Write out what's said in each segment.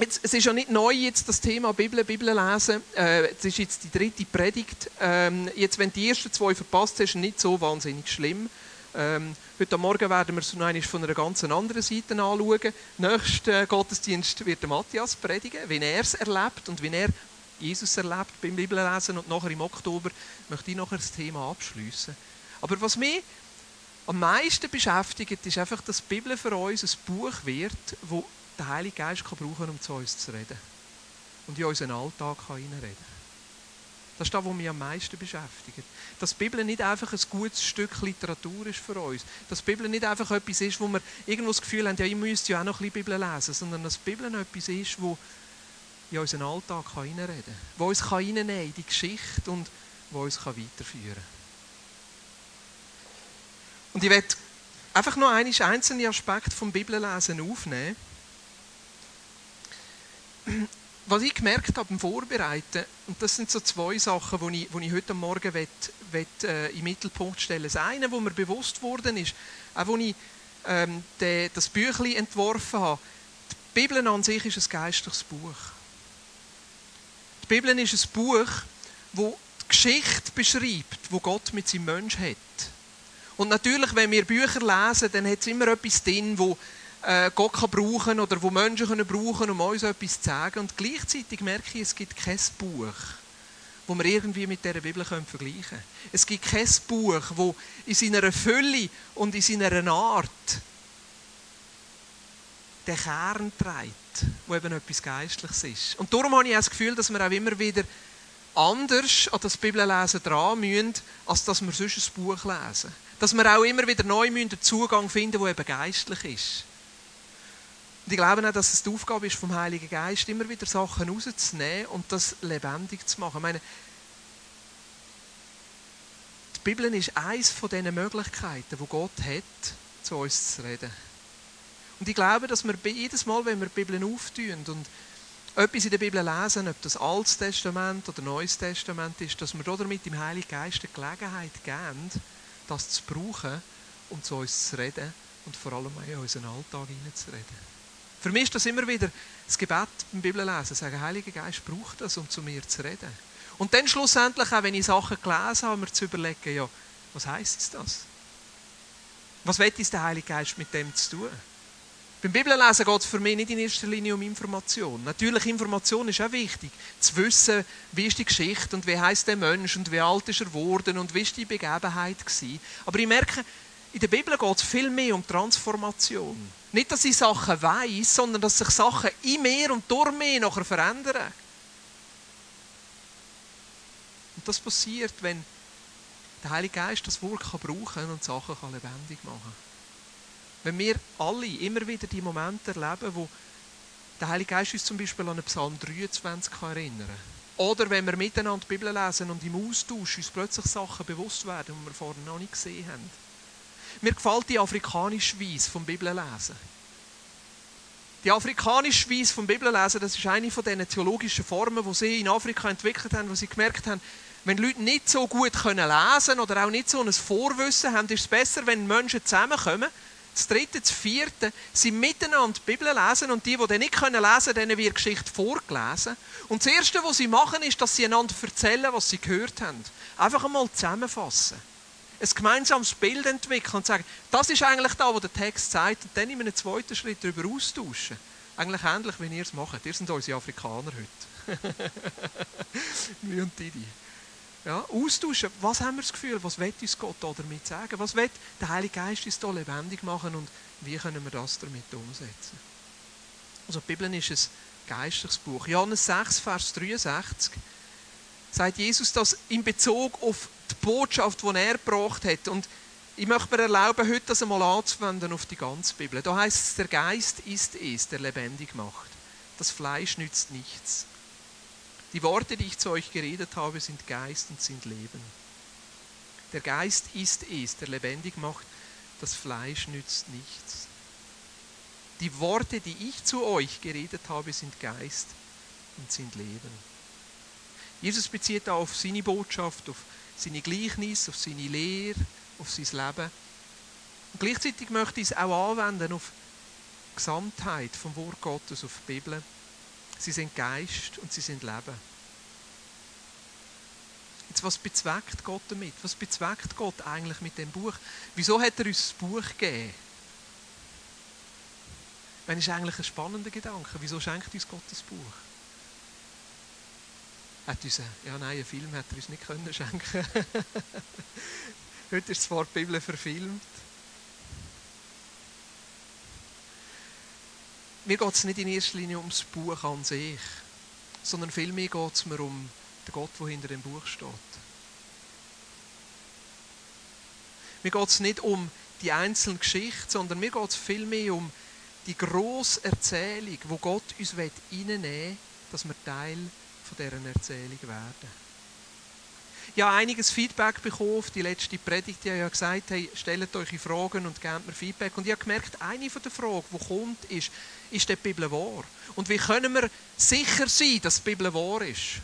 Jetzt, es ist ja nicht neu jetzt das Thema Bibel, Bibel lesen. Äh, es ist jetzt die dritte Predigt. Ähm, jetzt, wenn die ersten zwei verpasst hast, ist nicht so wahnsinnig schlimm. Ähm, heute Morgen werden wir es von einer ganz anderen Seite anschauen. Nächsten Gottesdienst wird Matthias predigen, wie er es erlebt und wie er Jesus erlebt beim Bibellesen. Und nachher im Oktober möchte ich nachher das Thema abschließen. Aber was mich am meisten beschäftigt, ist einfach, dass die Bibel für uns ein Buch wird, wo der Heilige Geist kann brauchen um zu uns zu reden. Und in unseren Alltag hineinreden. Das ist das, was mich am meisten beschäftigt. Dass die Bibel nicht einfach ein gutes Stück Literatur ist für uns. Dass die Bibel nicht einfach etwas ist, wo wir irgendwo das Gefühl haben, ja, ich müsste ja auch noch ein bisschen Bibel lesen. Sondern dass die Bibel etwas ist, wo in unseren Alltag hineinreden kann. Wo uns reinnehmen kann in die Geschichte und wo uns weiterführen kann. Und ich werde einfach noch einen einzelnen Aspekt vom Bibellesen aufnehmen was ich gemerkt habe beim Vorbereiten, und das sind so zwei Sachen, die ich, ich heute Morgen will, will, äh, im Mittelpunkt stellen Das eine, wo mir bewusst worden ist, auch als ich ähm, de, das Büchlein entworfen habe, die Bibel an sich ist ein geistliches Buch. Die Bibel ist ein Buch, wo die Geschichte beschreibt, wo Gott mit seinem Mensch hat. Und natürlich, wenn wir Bücher lesen, dann hat es immer etwas drin, wo äh, Gott kann brauchen oder wo Menschen können brauchen, um uns etwas zu sagen. Und gleichzeitig merke ich, es gibt kein Buch, wo wir irgendwie mit dieser Bibel vergleichen können. Es gibt kein Buch, wo in seiner Fülle und in seiner Art den Kern trägt, wo eben etwas Geistliches ist. Und darum habe ich das Gefühl, dass wir auch immer wieder anders an das Bibellesen dran müssen, als dass wir sonst ein Buch lesen. Dass wir auch immer wieder neu den Zugang finden, der eben geistlich ist. Und ich glaube auch, dass es die Aufgabe ist vom Heiligen Geist, immer wieder Sachen rauszunehmen und das lebendig zu machen. Ich meine, die Bibel ist eines von diesen Möglichkeiten, die Gott hat, zu uns zu reden. Und ich glaube, dass wir jedes Mal, wenn wir die Bibel auftun und etwas in der Bibel lesen, ob das Altes Testament oder Neues Testament ist, dass wir damit dem Heiligen Geist die Gelegenheit geben, das zu brauchen, um zu uns zu reden und vor allem auch in unseren Alltag hineinzureden. Für mich ist das immer wieder das Gebet beim Bibellesen. Sagen, Heiliger Geist braucht das, um zu mir zu reden. Und dann schlussendlich, auch wenn ich Sachen gelesen habe, mir zu überlegen, ja, was heisst das? Was will der Heilige Geist mit dem zu tun? Beim Bibellesen geht es für mich nicht in erster Linie um Information. Natürlich, Information ist auch wichtig. Zu wissen, wie ist die Geschichte und wie heißt der Mensch und wie alt ist er geworden und wie ist die Begebenheit gewesen. Aber ich merke, in der Bibel geht es viel mehr um Transformation. Nicht, dass ich Sachen weiß, sondern dass sich Sachen in mir und durch mich nachher verändern. Und das passiert, wenn der Heilige Geist das Wort kann brauchen und Sachen kann lebendig machen kann. Wenn wir alle immer wieder die Momente erleben, wo der Heilige Geist uns zum Beispiel an Psalm 23 kann erinnern. Oder wenn wir miteinander die Bibel lesen und im Austausch uns plötzlich Sachen bewusst werden, die wir vorher noch nicht gesehen haben. Mir gefällt die afrikanische Weise vom Bibellesen. Die afrikanische Weise vom Bibellesen, das ist eine von diesen theologischen Formen, die sie in Afrika entwickelt haben, wo sie gemerkt haben, wenn Leute nicht so gut können lesen oder auch nicht so ein Vorwissen haben, ist es besser, wenn Menschen zusammenkommen. Das dritte, das vierte, sie miteinander die Bibel lesen und die, die nicht lesen können, denen wird Geschichte vorgelesen. Und das Erste, was sie machen, ist, dass sie einander erzählen, was sie gehört haben. Einfach einmal zusammenfassen ein gemeinsames Bild entwickeln und sagen, das ist eigentlich da, wo der Text sagt, und dann in einem zweiten Schritt darüber austauschen. Eigentlich ähnlich, wie ihr es macht. Ihr sind unsere Afrikaner heute. Wir und Didi. Ja, austauschen. Was haben wir das Gefühl? Was will uns Gott damit sagen? Was will der Heilige Geist uns hier lebendig machen und wie können wir das damit umsetzen? Also die Bibel ist ein geistliches Buch. Johannes 6, Vers 63 sagt Jesus das in Bezug auf die Botschaft, die er gebracht hat. Und ich möchte mir erlauben, heute das einmal anzuwenden auf die ganze Bibel. Da heißt es, der Geist ist es, der lebendig macht. Das Fleisch nützt nichts. Die Worte, die ich zu euch geredet habe, sind Geist und sind Leben. Der Geist ist es, der lebendig macht. Das Fleisch nützt nichts. Die Worte, die ich zu euch geredet habe, sind Geist und sind Leben. Jesus bezieht da auf seine Botschaft, auf seine Gleichnis, auf seine Lehre, auf sein Leben. Und gleichzeitig möchte ich es auch anwenden auf die Gesamtheit vom Wort Gottes, auf die Bibel. Sie sind Geist und sie sind Leben. Jetzt, was bezweckt Gott damit? Was bezweckt Gott eigentlich mit dem Buch? Wieso hat er uns das Buch gegeben? Das ist eigentlich ein spannender Gedanke. Wieso schenkt uns Gott das Buch? Hat uns, ja nein, einen Film hat er uns nicht können schenken. Heute ist zwar die Bibel verfilmt. Mir geht es nicht in erster Linie ums Buch an sich, sondern vielmehr geht es mir um den Gott, der hinter dem Buch steht. Mir geht es nicht um die einzelne Geschichte, sondern mir geht es vielmehr um die grosse Erzählung, wo Gott uns reinnehmen will, dass wir Teil von dieser Erzählung werden. Ich habe einiges Feedback bekommen auf die letzte Predigt. Ich habe gesagt, hey, stellt euch Fragen und gebt mir Feedback. Und ich habe gemerkt, eine der Fragen, die kommt, ist, ist die Bibel wahr? Und wie können wir sicher sein, dass die Bibel wahr ist?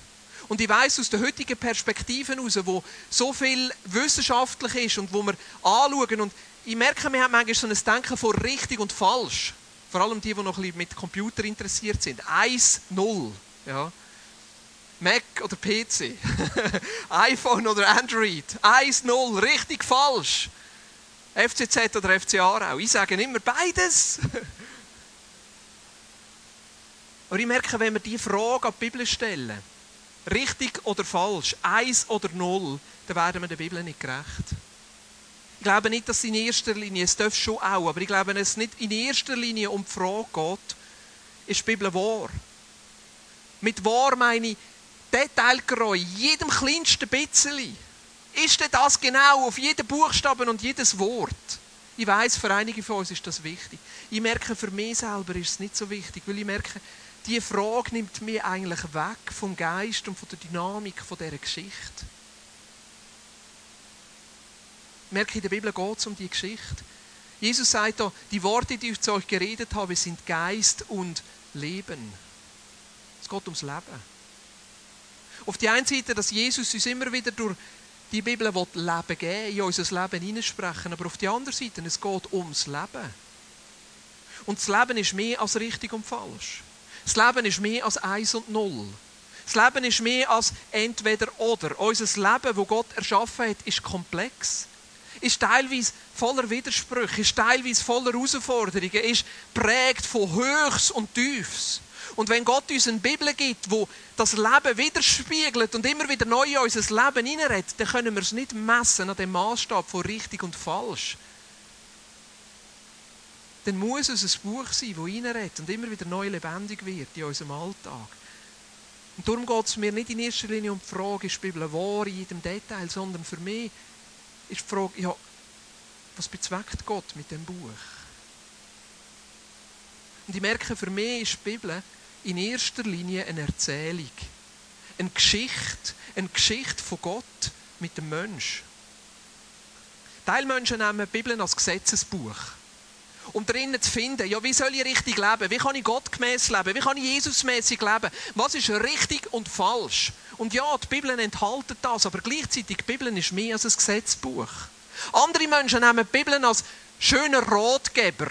Und ich weiß aus der heutigen Perspektive heraus, wo so viel wissenschaftlich ist und wo wir anschauen. Und ich merke, wir haben manchmal so ein Denken von richtig und falsch. Vor allem die, die noch ein bisschen mit Computer interessiert sind. 1, 0. Ja. Mac oder PC. iPhone oder Android. 1, 0. Richtig, falsch. FCZ oder FC Aarau. Ich sage immer beides. Aber ich merke, wenn wir diese Frage an die Bibel stellen, richtig oder falsch, 1 oder 0, dann werden wir der Bibel nicht gerecht. Ich glaube nicht, dass in erster Linie, es darf schon auch, aber ich glaube, dass es nicht in erster Linie um die Frage geht, ist die Bibel wahr? Mit wahr meine ich detailgetreu, jedem kleinsten bisschen. Ist denn das genau auf jeden Buchstaben und jedes Wort? Ich weiß, für einige von uns ist das wichtig. Ich merke, für mich selber ist es nicht so wichtig, weil ich merke, diese Frage nimmt mir eigentlich weg vom Geist und von der Dynamik von dieser Geschichte merke, in der Bibel geht es um die Geschichte. Jesus sagt da, die Worte, die ich zu euch geredet habe, sind Geist und Leben. Es geht ums Leben. Auf die einen Seite, dass Jesus uns immer wieder durch die Bibel Leben geben in unser Leben hineinsprechen, aber auf die andere Seite, es geht ums Leben. Und das Leben ist mehr als richtig und falsch. Das Leben ist mehr als eins und null. Das Leben ist mehr als entweder oder. Unser Leben, das Gott erschaffen hat, ist komplex ist teilweise voller Widersprüche, ist teilweise voller Herausforderungen, ist prägt von Höchst und Tiefs. Und wenn Gott uns eine Bibel gibt, wo das Leben widerspiegelt und immer wieder neu in unser Leben hineinredet, dann können wir es nicht messen an dem Maßstab von richtig und falsch. Dann muss es ein Buch sein, das hineinredet und immer wieder neu lebendig wird in unserem Alltag. Und darum geht es mir nicht in erster Linie um die Frage, ist die Bibel wahr in jedem Detail, sondern für mich ist die Frage, ja, was bezweckt Gott mit dem Buch? Und ich merke, für mich ist die Bibel in erster Linie eine Erzählung. Eine Geschichte, eine Geschichte von Gott mit dem Mensch. Teilmenschen nehmen die Bibel als Gesetzesbuch. Um drinnen zu finden, ja, wie soll ich richtig leben? Wie kann ich gottgemäß leben? Wie kann ich Jesusmäßig leben? Was ist richtig und falsch? Und ja, die Bibel enthält das, aber gleichzeitig, die Bibel ist mehr als ein Gesetzbuch. Andere Menschen nehmen die Bibel als schöner Ratgeber.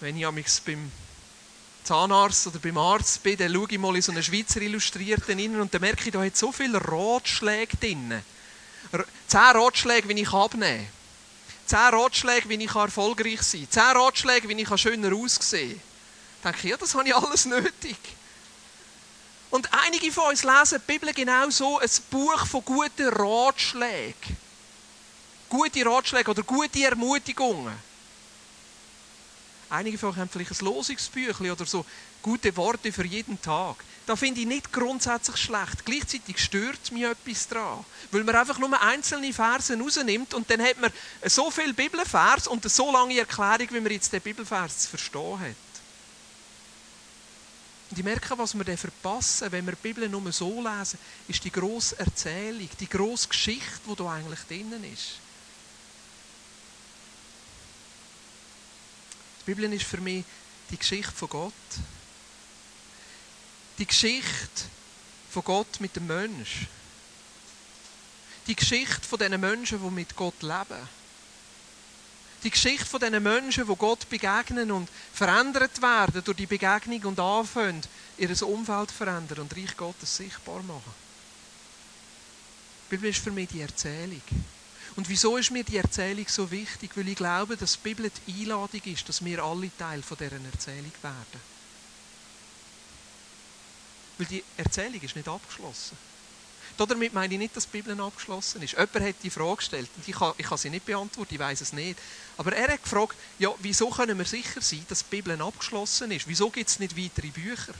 Wenn ich mich beim Zahnarzt oder beim Arzt bin, dann schaue ich mal in so einen Schweizer Illustrierten rein und dann merke ich, da hat so viele Ratschläge drin. Zehn Ratschläge, wie ich abnehme. Zehn Ratschläge, wie ich erfolgreich sein kann. Zehn Ratschläge, wie ich schöner aussehen kann. denke ich, ja, das habe ich alles nötig. Und einige von uns lesen die Bibel genau so, ein Buch von guten Ratschlägen. Gute Ratschläge oder gute Ermutigungen. Einige von euch haben vielleicht ein Losungsbüchlein oder so gute Worte für jeden Tag. Da finde ich nicht grundsätzlich schlecht. Gleichzeitig stört mich etwas daran. Weil man einfach nur einzelne Verse rausnimmt und dann hat man so viel Bibelvers und so lange Erklärung, wie man jetzt den Bibelvers zu verstehen hat. Und ich merke, was wir dann verpassen, wenn wir die Bibel nur so lesen, ist die grosse Erzählung, die grosse Geschichte, die da eigentlich drinnen ist. Die Bibel ist für mich die Geschichte von Gott. Die Geschichte von Gott mit dem Mensch. Die Geschichte von diesen Menschen, die mit Gott leben. Die Geschichte von diesen Menschen, die Gott begegnen und verändert werden durch die Begegnung und anfangen, ihr Umfeld verändern und Reich Gottes sichtbar machen. Die Bibel ist für mich die Erzählung. Und wieso ist mir die Erzählung so wichtig? Weil ich glaube, dass die Bibel die Einladung ist, dass wir alle Teil von dieser Erzählung werden. Weil die Erzählung ist nicht abgeschlossen. Damit meine ich nicht, dass die Bibel abgeschlossen ist. Jemand hat die Frage gestellt und ich kann, ich kann sie nicht beantworten, ich weiß es nicht. Aber er hat gefragt, ja, wieso können wir sicher sein, dass die Bibel abgeschlossen ist? Wieso gibt es nicht weitere Bücher?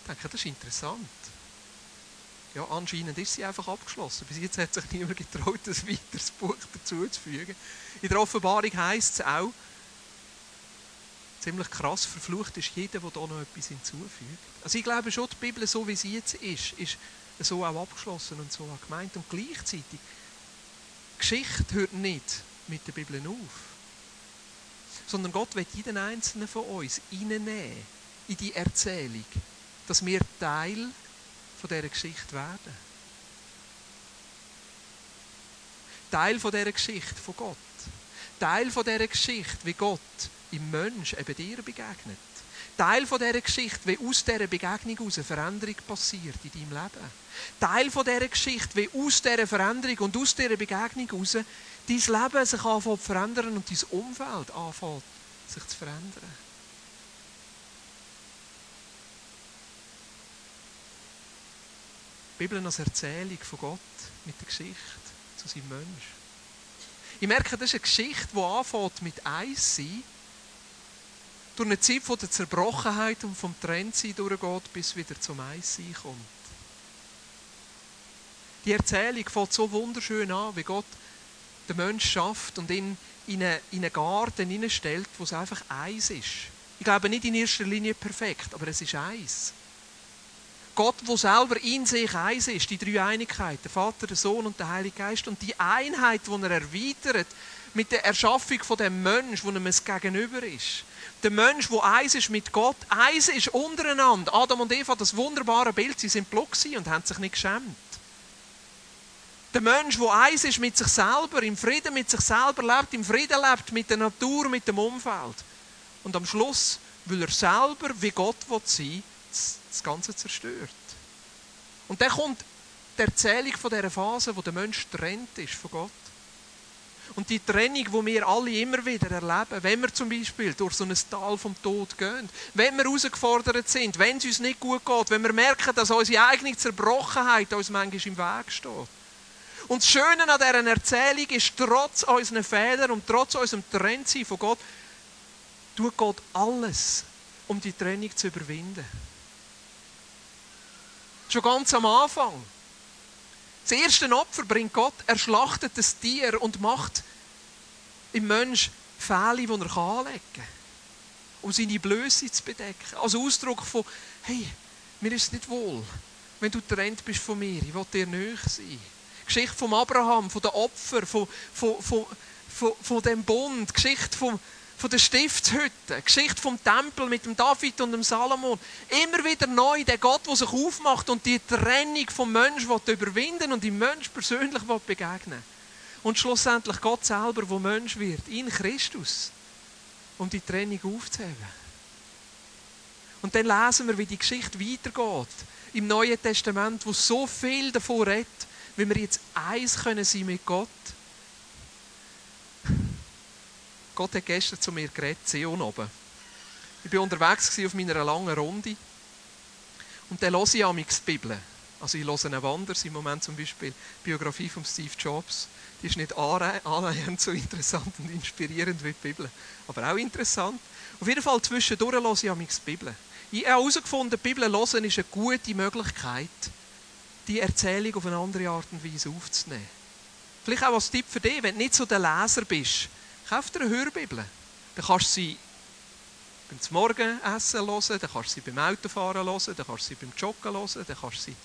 Ich denke, das ist interessant. Ja, anscheinend ist sie einfach abgeschlossen. Bis jetzt hat sich niemand getraut, ein weiteres Buch dazu zu fügen. In der Offenbarung heißt es auch, ziemlich krass, verflucht ist jeder, der da noch etwas hinzufügt. Also ich glaube schon, die Bibel, so wie sie jetzt ist, ist so auch abgeschlossen und so auch gemeint. Und gleichzeitig, Geschichte hört nicht mit der Bibel auf. Sondern Gott wird jeden einzelnen von uns reinnehmen in die Erzählung, dass wir Teil von dieser Geschichte werden. Teil von dieser Geschichte von Gott. Teil von dieser Geschichte, wie Gott im Mensch eben dir begegnet. Teil von dieser Geschichte, wie aus dieser Begegnung heraus eine Veränderung passiert in deinem Leben. Teil von dieser Geschichte, wie aus dieser Veränderung und aus dieser Begegnung heraus dein Leben sich anfängt zu verändern und dein Umfeld anfängt sich zu verändern. Die Bibel als Erzählung von Gott mit der Geschichte zu seinem Mensch. Ich merke, das ist eine Geschichte, die anfängt mit Eis sein, durch eine Zeit von der Zerbrochenheit und vom Trennsein durchgeht, bis wieder zum Eissein kommt. Die Erzählung fängt so wunderschön an, wie Gott den Menschen schafft und ihn in einen, in einen Garten hineinstellt, wo es einfach Eis ist. Ich glaube nicht in erster Linie perfekt, aber es ist Eis. Gott, wo selber in sich eins ist, die drei Einigkeit, der Vater, der Sohn und der Heilige Geist und die Einheit, die er erweitert mit der Erschaffung von dem Mensch, wo ihm es gegenüber ist. Der Mensch, wo eins ist mit Gott, eins ist untereinander. Adam und Eva, das wunderbare Bild, sie sind block und haben sich nicht geschämt. Der Mensch, wo eins ist mit sich selber, im Frieden mit sich selber lebt, im Frieden lebt mit der Natur, mit dem Umfeld. Und am Schluss will er selber, wie Gott sein will, das Ganze zerstört. Und dann kommt die Erzählung von dieser Phase, wo der Mensch trennt ist von Gott. Und die Trennung, wo wir alle immer wieder erleben, wenn wir zum Beispiel durch so ein Tal vom Tod gehen, wenn wir herausgefordert sind, wenn es uns nicht gut geht, wenn wir merken, dass unsere eigene Zerbrochenheit uns manchmal im Weg steht. Und das Schöne an dieser Erzählung ist, trotz unseren Fehlern und trotz unserem Trennsein von Gott, tut Gott alles, um die Trennung zu überwinden. Schon ganz am Anfang. Das erste Opfer bringt Gott, er schlachtet das Tier und macht im Mensch Fälle, die er anlegen kann, um seine Blöße zu bedecken. Als Ausdruck von, hey, mir ist es nicht wohl, wenn du getrennt bist von mir, ich will dir nahe sein. Geschichte von Abraham, von den Opfern, von, von, von, von, von dem Bund, Geschichte von, von der Stiftshütte, Geschichte vom Tempel mit dem David und dem Salomon. Immer wieder neu der Gott, der sich aufmacht und die Trennung vom Mensch überwinden und dem Mensch persönlich begegnen Und schlussendlich Gott selber, wo Mensch wird, in Christus, um die Trennung aufzuheben. Und dann lesen wir, wie die Geschichte weitergeht im Neuen Testament, wo so viel davon redet, wie wir jetzt eins können sein mit Gott Gott hat gestern zu mir geredet, Sion oben. Ich war unterwegs auf meiner langen Runde. Und dann höre ich die Bibel. Also ich höre einen Wanders, im Moment zum Beispiel die Biografie von Steve Jobs. Die ist nicht annähernd so interessant und inspirierend wie die Bibel. Aber auch interessant. Auf jeden Fall zwischendurch höre ich die Bibel. Ich habe herausgefunden, die Bibel hören ist eine gute Möglichkeit, die Erzählung auf eine andere Art und Weise aufzunehmen. Vielleicht auch als Tipp für dich, wenn du nicht so der Leser bist, Kauf dir eine Hörbibel. Dann kannst du sie beim Morgenessen hören, dann kannst du sie beim Autofahren hören, dann kannst du sie beim Joggen hören, dann kannst du sie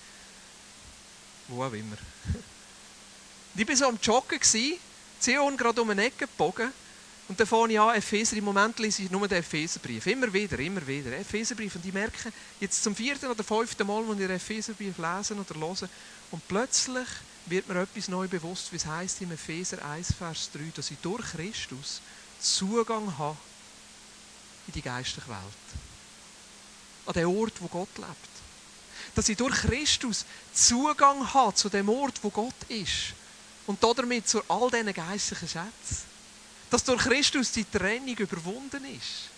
wo auch immer. ich war so am Joggen, Zion gerade um eine Ecke gebogen und dann fange ich an, Epheser, im Moment lese ich nur den Epheserbrief, immer wieder, immer wieder, Epheserbrief und ich merke, jetzt zum vierten oder fünften Mal, wenn ich den Epheserbrief lesen oder hören und plötzlich wird mir etwas neu bewusst, wie es heißt im Epheser 1, Vers 3, dass ich durch Christus Zugang habe in die geistliche Welt. An den Ort, wo Gott lebt. Dass ich durch Christus Zugang habe zu dem Ort, wo Gott ist. Und damit zu all diesen geistlichen Schätzen. Dass durch Christus die Trennung überwunden ist.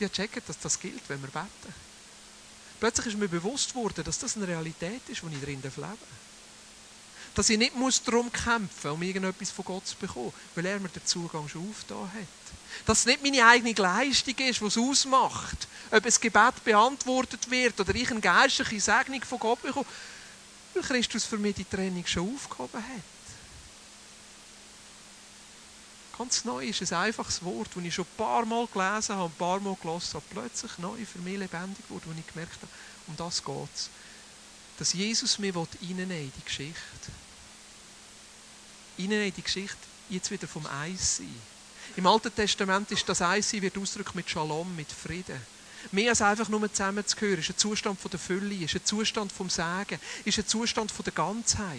Habe gecheckt, dass das gilt, wenn wir beten. Plötzlich ist mir bewusst worden, dass das eine Realität ist, die ich darin leben. Dass ich nicht muss darum kämpfen muss, um irgendetwas von Gott zu bekommen, weil er mir den Zugang schon aufgetan hat. Dass es nicht meine eigene Leistung ist, die es ausmacht, ob ein Gebet beantwortet wird oder ich eine geistliche Segnung von Gott bekomme, weil Christus für mich die Trennung schon aufgehoben hat. Ganz neu ist ein einfaches Wort, das ich schon ein paar Mal gelesen habe, ein paar Mal gelesen habe, plötzlich neu für mich lebendig wurde, wo ich gemerkt habe, um das geht es. Dass Jesus mich reinnehmen in die Geschichte. Reinnehmen in die Geschichte, jetzt wieder vom Eis sein. Im Alten Testament ist das Eis sein, wird ausgedrückt mit Shalom, mit Frieden. Mehr als einfach nur zusammenzugehören, ist ein Zustand von der Fülle, ist ein Zustand vom Sagen, ist ein Zustand von der Ganzheit,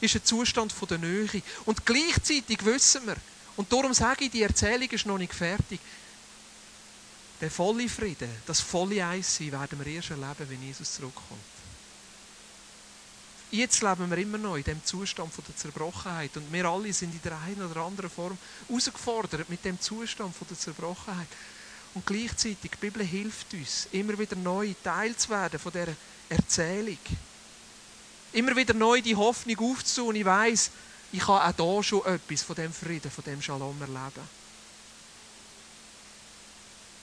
ist ein Zustand von der Nähe. Und gleichzeitig wissen wir, und darum sage ich, die Erzählung ist noch nicht fertig. Der volle Frieden, das volle Eissein werden wir erst erleben, wenn Jesus zurückkommt. Jetzt leben wir immer noch in dem Zustand von der Zerbrochenheit und wir alle sind in der einen oder anderen Form herausgefordert mit dem Zustand von der Zerbrochenheit. Und gleichzeitig, die Bibel hilft uns, immer wieder neu Teil zu werden von dieser Erzählung. Immer wieder neu die Hoffnung aufzutun. Ich weiß, ich kann auch hier schon etwas von dem Frieden, von dem Shalom erleben.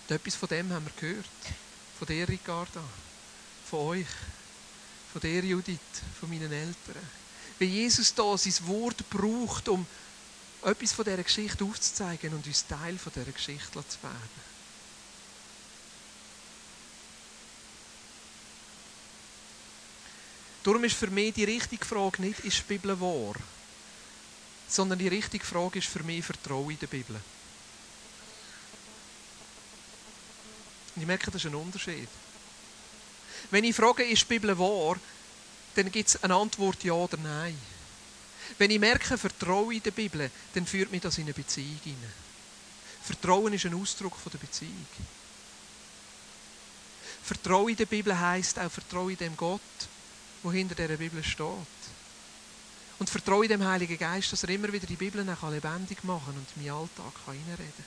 Und etwas von dem haben wir gehört. Von dir, Ricarda. Von euch. Von dir, Judith. Von meinen Eltern. Wie Jesus da sein Wort braucht, um etwas von dieser Geschichte aufzuzeigen und uns Teil von dieser Geschichte zu werden. Darum ist für mich die richtige Frage nicht, ist die Bibel wahr? Sondern die richtige Frage ist für mich Vertrauen in der Bibel. Und ich merke, das ist ein Unterschied. Wenn ich frage, ist die Bibel wahr, dann gibt es eine Antwort ja oder nein. Wenn ich merke, Vertrauen in der Bibel, dann führt mich das in eine Beziehung hinein. Vertrauen ist ein Ausdruck von der Beziehung. Vertrauen in der Bibel heißt auch Vertrauen in dem Gott, wo hinter der Bibel steht. Und vertraue dem Heiligen Geist, dass er immer wieder die Bibel lebendig machen kann und in meinen Alltag hineinreden kann.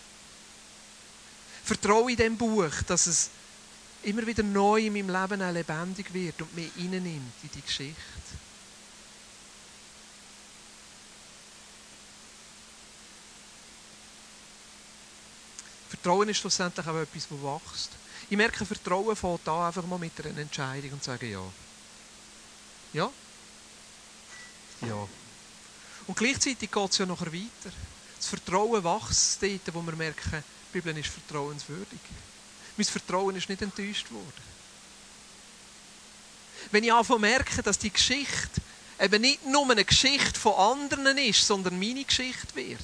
Vertraue in dem Buch, dass es immer wieder neu in meinem Leben lebendig wird und mich hineinnimmt in die Geschichte. Vertrauen ist schlussendlich auch etwas, das wächst. Ich merke, Vertrauen fängt an einfach mal mit einer Entscheidung und sagen ja. Ja, ja. Und gleichzeitig geht es ja nachher weiter. Das Vertrauen wächst dort, wo wir merken, die Bibel ist vertrauenswürdig. Mein Vertrauen ist nicht enttäuscht worden. Wenn ich anfange merke, dass die Geschichte eben nicht nur eine Geschichte von anderen ist, sondern meine Geschichte wird.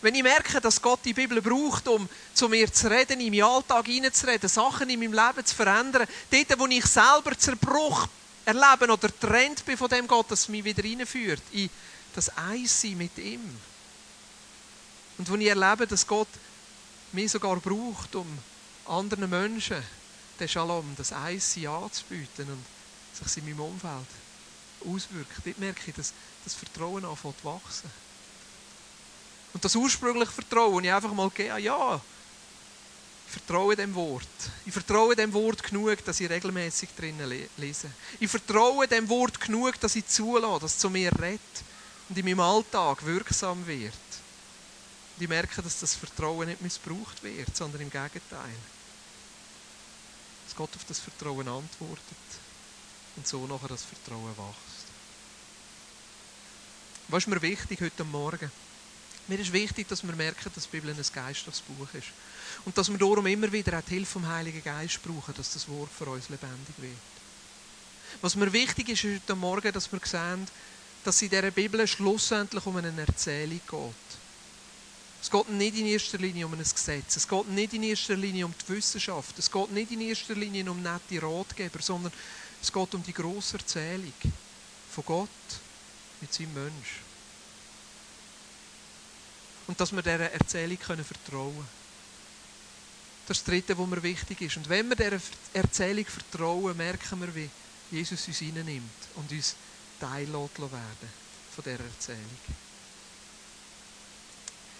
Wenn ich merke, dass Gott die Bibel braucht, um zu mir zu reden, in meinen Alltag hineinzureden, Sachen in meinem Leben zu verändern, dort, wo ich selber Zerbruch erleben oder trennt bin von dem Gott, das mich wieder reinführt in das Eissein mit ihm. Und wo ich erlebe, dass Gott mich sogar braucht, um anderen Menschen den Shalom, das Eissein anzubieten und sich in meinem Umfeld auswirkt. Dort merke ich, dass das Vertrauen anfängt zu wachsen. Und das ursprüngliche Vertrauen, ich einfach mal gehe, ja, vertraue dem Wort. Ich vertraue dem Wort genug, dass ich regelmäßig drinnen lese. Ich vertraue dem Wort genug, dass ich zulasse, dass es zu mir redet und in meinem Alltag wirksam wird. Und ich merke, dass das Vertrauen nicht missbraucht wird, sondern im Gegenteil. Dass Gott auf das Vertrauen antwortet und so nachher das Vertrauen wächst. Was ist mir wichtig heute Morgen? Mir ist wichtig, dass wir merken, dass die Bibel ein geistliches Buch ist. Und dass wir darum immer wieder auch die Hilfe vom Heiligen Geist brauchen, dass das Wort für uns lebendig wird. Was mir wichtig ist heute Morgen, dass wir sehen, dass es in dieser Bibel schlussendlich um eine Erzählung geht. Es geht nicht in erster Linie um ein Gesetz. Es geht nicht in erster Linie um die Wissenschaft. Es geht nicht in erster Linie um nette Ratgeber, sondern es geht um die grosse Erzählung von Gott mit seinem Mensch. Und dass wir dieser Erzählung vertrauen können. Das ist das Dritte, was mir wichtig ist. Und wenn wir dieser Erzählung vertrauen, merken wir, wie Jesus uns reinnimmt und uns Teil werden von dieser Erzählung.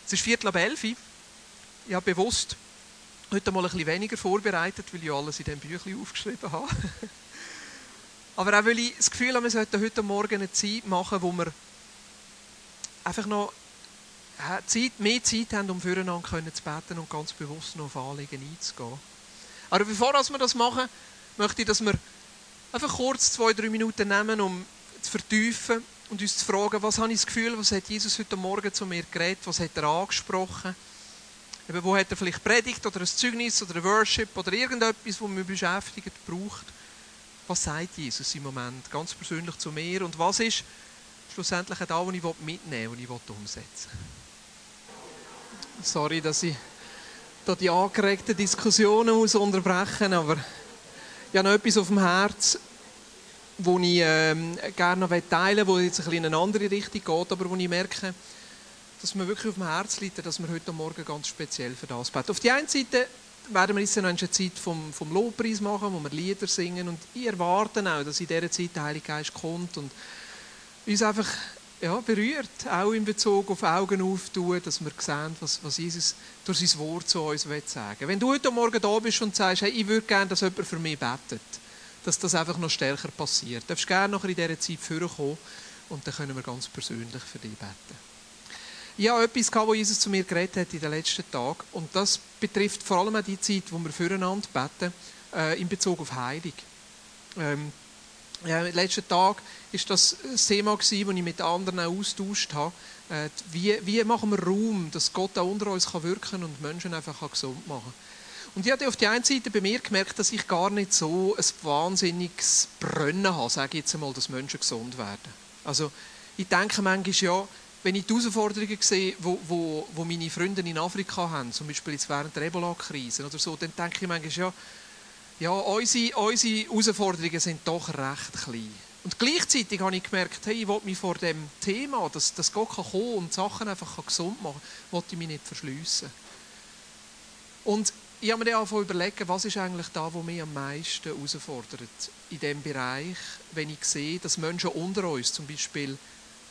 Es ist Viertel ab elf. Ich habe bewusst heute mal ein bisschen weniger vorbereitet, weil ich alles in diesem Büchlein aufgeschrieben habe. Aber auch weil ich das Gefühl habe, wir sollten heute Morgen eine Zeit machen, wo wir einfach noch Zeit, mehr Zeit haben, um füreinander zu beten und ganz bewusst noch auf Anliegen einzugehen. Aber bevor wir das machen, möchte ich, dass wir einfach kurz zwei, drei Minuten nehmen, um zu vertiefen und uns zu fragen, was habe ich das Gefühl, was hat Jesus heute Morgen zu mir geredet, was hat er angesprochen, Eben, wo hat er vielleicht Predigt oder ein Zeugnis oder ein Worship oder irgendetwas, das mich beschäftigt, braucht. Was sagt Jesus im Moment ganz persönlich zu mir und was ist schlussendlich auch da, was ich mitnehmen will, was ich umsetzen will. Sorry, dass ich da die angeregten Diskussionen muss unterbrechen muss, aber ich habe noch etwas auf dem Herz, das ich ähm, gerne noch teilen will, das jetzt ein bisschen in eine andere Richtung geht, aber wo ich merke, dass mir wirklich auf dem Herz liegt, dass wir heute Morgen ganz speziell für das beten. Auf die eine Seite werden wir jetzt noch eine Zeit vom, vom Lobpreis machen, wo wir Lieder singen und ich erwarte auch, dass in dieser Zeit der Heilige Geist kommt und uns einfach ja, berührt, auch in Bezug auf Augen auftun, dass wir sehen, was, was Jesus durch sein Wort zu uns sagen will. Wenn du heute Morgen da bist und sagst, hey, ich würde gerne, dass jemand für mich betet, dass das einfach noch stärker passiert, darfst du gerne noch in dieser Zeit vorkommen und dann können wir ganz persönlich für dich beten. Ich habe etwas wo Jesus zu mir geredet hat in den letzten Tagen und das betrifft vor allem auch die Zeit, wo wir füreinander beten, äh, in Bezug auf Heilung. Ähm, ja, den letzten Tagen war das ein Thema, das ich mit anderen austauscht habe. Äh, wie, wie machen wir Raum, dass Gott auch unter uns kann wirken und Menschen einfach gesund machen kann. Und ich habe auf der einen Seite bei mir gemerkt, dass ich gar nicht so ein wahnsinniges Brennen habe, sage ich jetzt einmal, dass Menschen gesund werden. Also ich denke manchmal, ja, wenn ich die Herausforderungen sehe, wo, wo, wo meine Freunde in Afrika haben, zum Beispiel jetzt während der Ebola-Krise oder so, dann denke ich manchmal, ja, ja, unsere, unsere Herausforderungen sind doch recht klein. Und gleichzeitig habe ich gemerkt, hey, ich will mich vor dem Thema, dass, dass Gott kann kommen und Sachen einfach gesund machen kann, ich mich nicht verschliessen. Und ich habe mir dann angefangen überlegen, was ist eigentlich da, was mich am meisten herausfordert in diesem Bereich, wenn ich sehe, dass Menschen unter uns zum Beispiel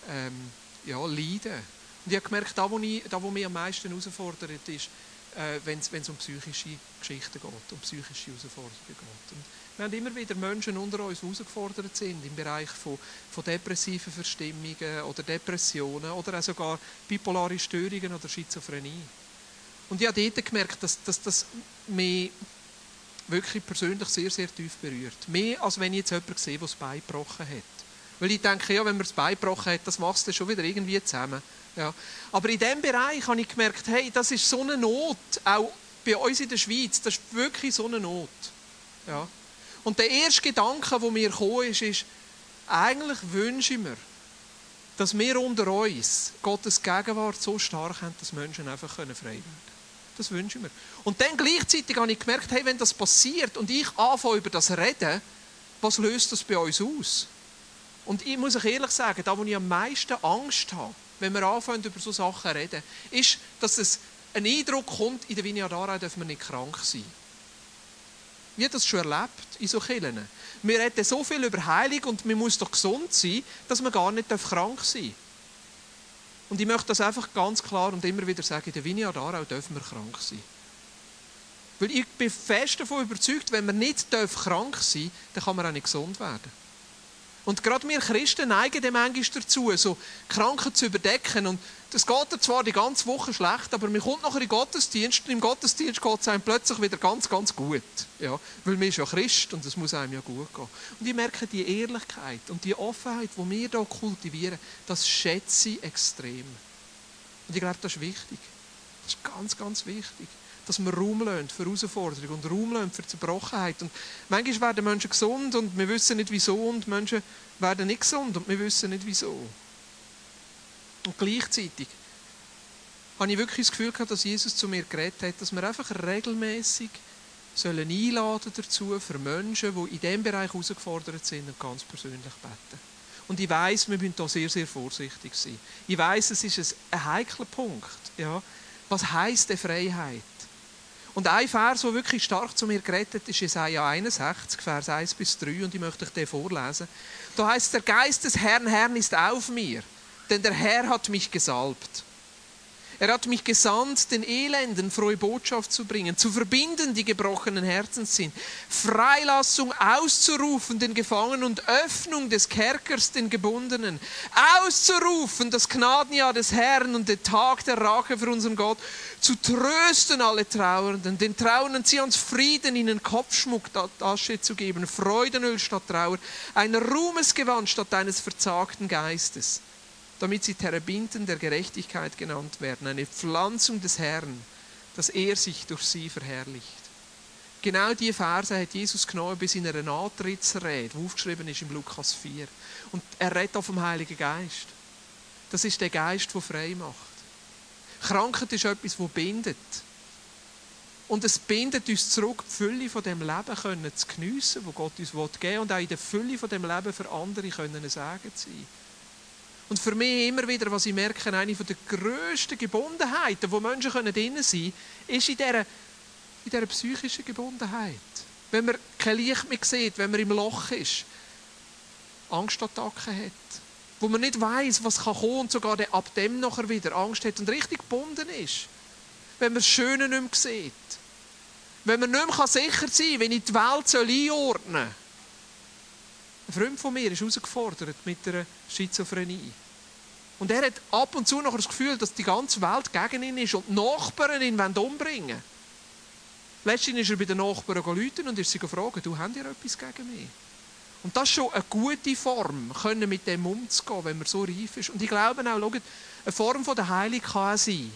ähm, ja, leiden. Und ich habe gemerkt, da, wo, ich, da, wo mich am meisten herausfordert, ist, äh, wenn es um psychische Geschichten geht, um psychische Herausforderungen geht. Und wir haben immer wieder Menschen unter uns, die herausgefordert sind im Bereich von, von depressiven Verstimmungen oder Depressionen oder auch sogar bipolare Störungen oder Schizophrenie. Und ich habe dort gemerkt, dass, dass das mich wirklich persönlich sehr, sehr tief berührt. Mehr, als wenn ich jetzt jemanden sehe, der das Bein gebrochen hat. Weil ich denke, ja, wenn man das Bein gebrochen hat, das machst du schon wieder irgendwie zusammen. Ja. Aber in diesem Bereich habe ich gemerkt, hey, das ist so eine Not, auch bei uns in der Schweiz, das ist wirklich so eine Not. Ja. Und der erste Gedanke, der mir gekommen ist, ist, eigentlich wünsche ich mir, dass wir unter uns Gottes Gegenwart so stark haben, dass Menschen einfach frei werden können. Das wünsche ich mir. Und dann gleichzeitig habe ich gemerkt, hey, wenn das passiert und ich anfange über das reden, was löst das bei uns aus? Und ich muss euch ehrlich sagen, da wo ich am meisten Angst habe, wenn wir anfangen über so Sachen zu reden, ist, dass es ein Eindruck kommt, in der Vinyadara dürfen wir nicht krank sein. Ich habe das schon erlebt in so Kirchen. Wir reden so viel über Heilung und man muss doch gesund sein, dass man gar nicht krank sein darf. Und ich möchte das einfach ganz klar und immer wieder sagen, in der Vinyadara dürfen wir krank sein. Weil ich bin fest davon überzeugt, wenn man nicht krank sein darf, dann kann man auch nicht gesund werden. Und gerade wir Christen neigen dem manchmal dazu, so Kranken zu überdecken. Und das geht zwar die ganze Woche schlecht, aber man kommt nachher in den Gottesdienst und im Gottesdienst geht es einem plötzlich wieder ganz, ganz gut. Ja, weil man ist ja Christ und es muss einem ja gut gehen. Und ich merke, die Ehrlichkeit und die Offenheit, die wir hier kultivieren, das schätze ich extrem. Und ich glaube, das ist wichtig. Das ist ganz, ganz wichtig dass wir Raum lassen für Herausforderungen und Raum lassen für Zerbrochenheit. Und manchmal werden Menschen gesund und wir wissen nicht wieso und Menschen werden nicht gesund und wir wissen nicht wieso. Und gleichzeitig habe ich wirklich das Gefühl gehabt, dass Jesus zu mir geredet hat, dass wir einfach regelmäßig sollen einladen dazu für Menschen, die in diesem Bereich herausgefordert sind und ganz persönlich beten. Und ich weiß, wir müssen da sehr, sehr vorsichtig sein. Ich weiß, es ist ein heikler Punkt. Ja. Was heißt die Freiheit? Und ein Vers, der wirklich stark zu mir gerettet ist, Jesaja 61, Vers 1 bis 3, und ich möchte euch den vorlesen. Da heißt der Geist des Herrn, Herrn ist auf mir, denn der Herr hat mich gesalbt er hat mich gesandt, den Elenden frohe Botschaft zu bringen, zu verbinden, die gebrochenen Herzens sind, Freilassung auszurufen den Gefangenen und Öffnung des Kerkers den Gebundenen, auszurufen das Gnadenjahr des Herrn und den Tag der Rache für unseren Gott, zu trösten alle Trauernden, den Trauernden sie ans Frieden, ihnen Kopfschmuck Asche zu geben, Freudenöl statt Trauer, ein Ruhmesgewand statt eines verzagten Geistes damit sie Terebinden der Gerechtigkeit genannt werden, eine Pflanzung des Herrn, dass er sich durch sie verherrlicht. Genau diese Verse hat Jesus genommen bis in einer Antrittsrede, die aufgeschrieben ist im Lukas 4. Und er redet auf dem Heiligen Geist. Das ist der Geist, der frei macht. Krankheit ist etwas, das bindet. Und es bindet uns zurück, die Fülle von dem Leben können zu geniessen, wo Gott uns geben will, und auch in der Fülle von dem Leben für andere können ein Segen sein. Und für mich immer wieder, was ich merke, eine der grössten Gebundenheiten, wo Menschen drin sein können, ist in dieser, in dieser psychischen Gebundenheit. Wenn man kein Licht mehr sieht, wenn man im Loch ist, Angstattacken hat, wo man nicht weiß, was kann und sogar ab dem nachher wieder Angst hat und richtig gebunden ist. Wenn man das Schöne nicht mehr sieht. Wenn man nicht mehr sicher sein kann, wenn ich die Welt einordnen soll. Ein Freund von mir ist herausgefordert mit einer Schizophrenie. Und er hat ab und zu noch das Gefühl, dass die ganze Welt gegen ihn ist und die Nachbarn ihn umbringen wollen. Letztens ist er bei den Nachbarn gerufen und ist sie gefragt, du, habt ihr etwas gegen mich? Und das ist schon eine gute Form, können mit dem umzugehen, wenn man so reif ist. Und ich glaube auch, schaut, eine Form der Heilung kann sein,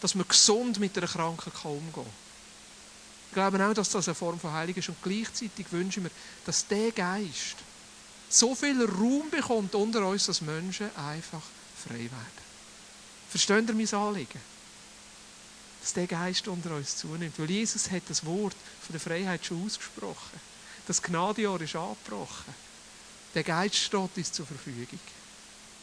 dass man gesund mit einer Krankheit umgehen kann. Ich glaube auch, dass das eine Form von Heilung ist. Und gleichzeitig wünsche ich mir, dass der Geist so viel Raum bekommt unter uns, dass Menschen einfach frei werden. Versteht ihr mein Anliegen? Dass der Geist unter uns zunimmt. Weil Jesus hat das Wort von der Freiheit schon ausgesprochen. Das Gnadejahr ist angebrochen. Der Geist steht uns zur Verfügung.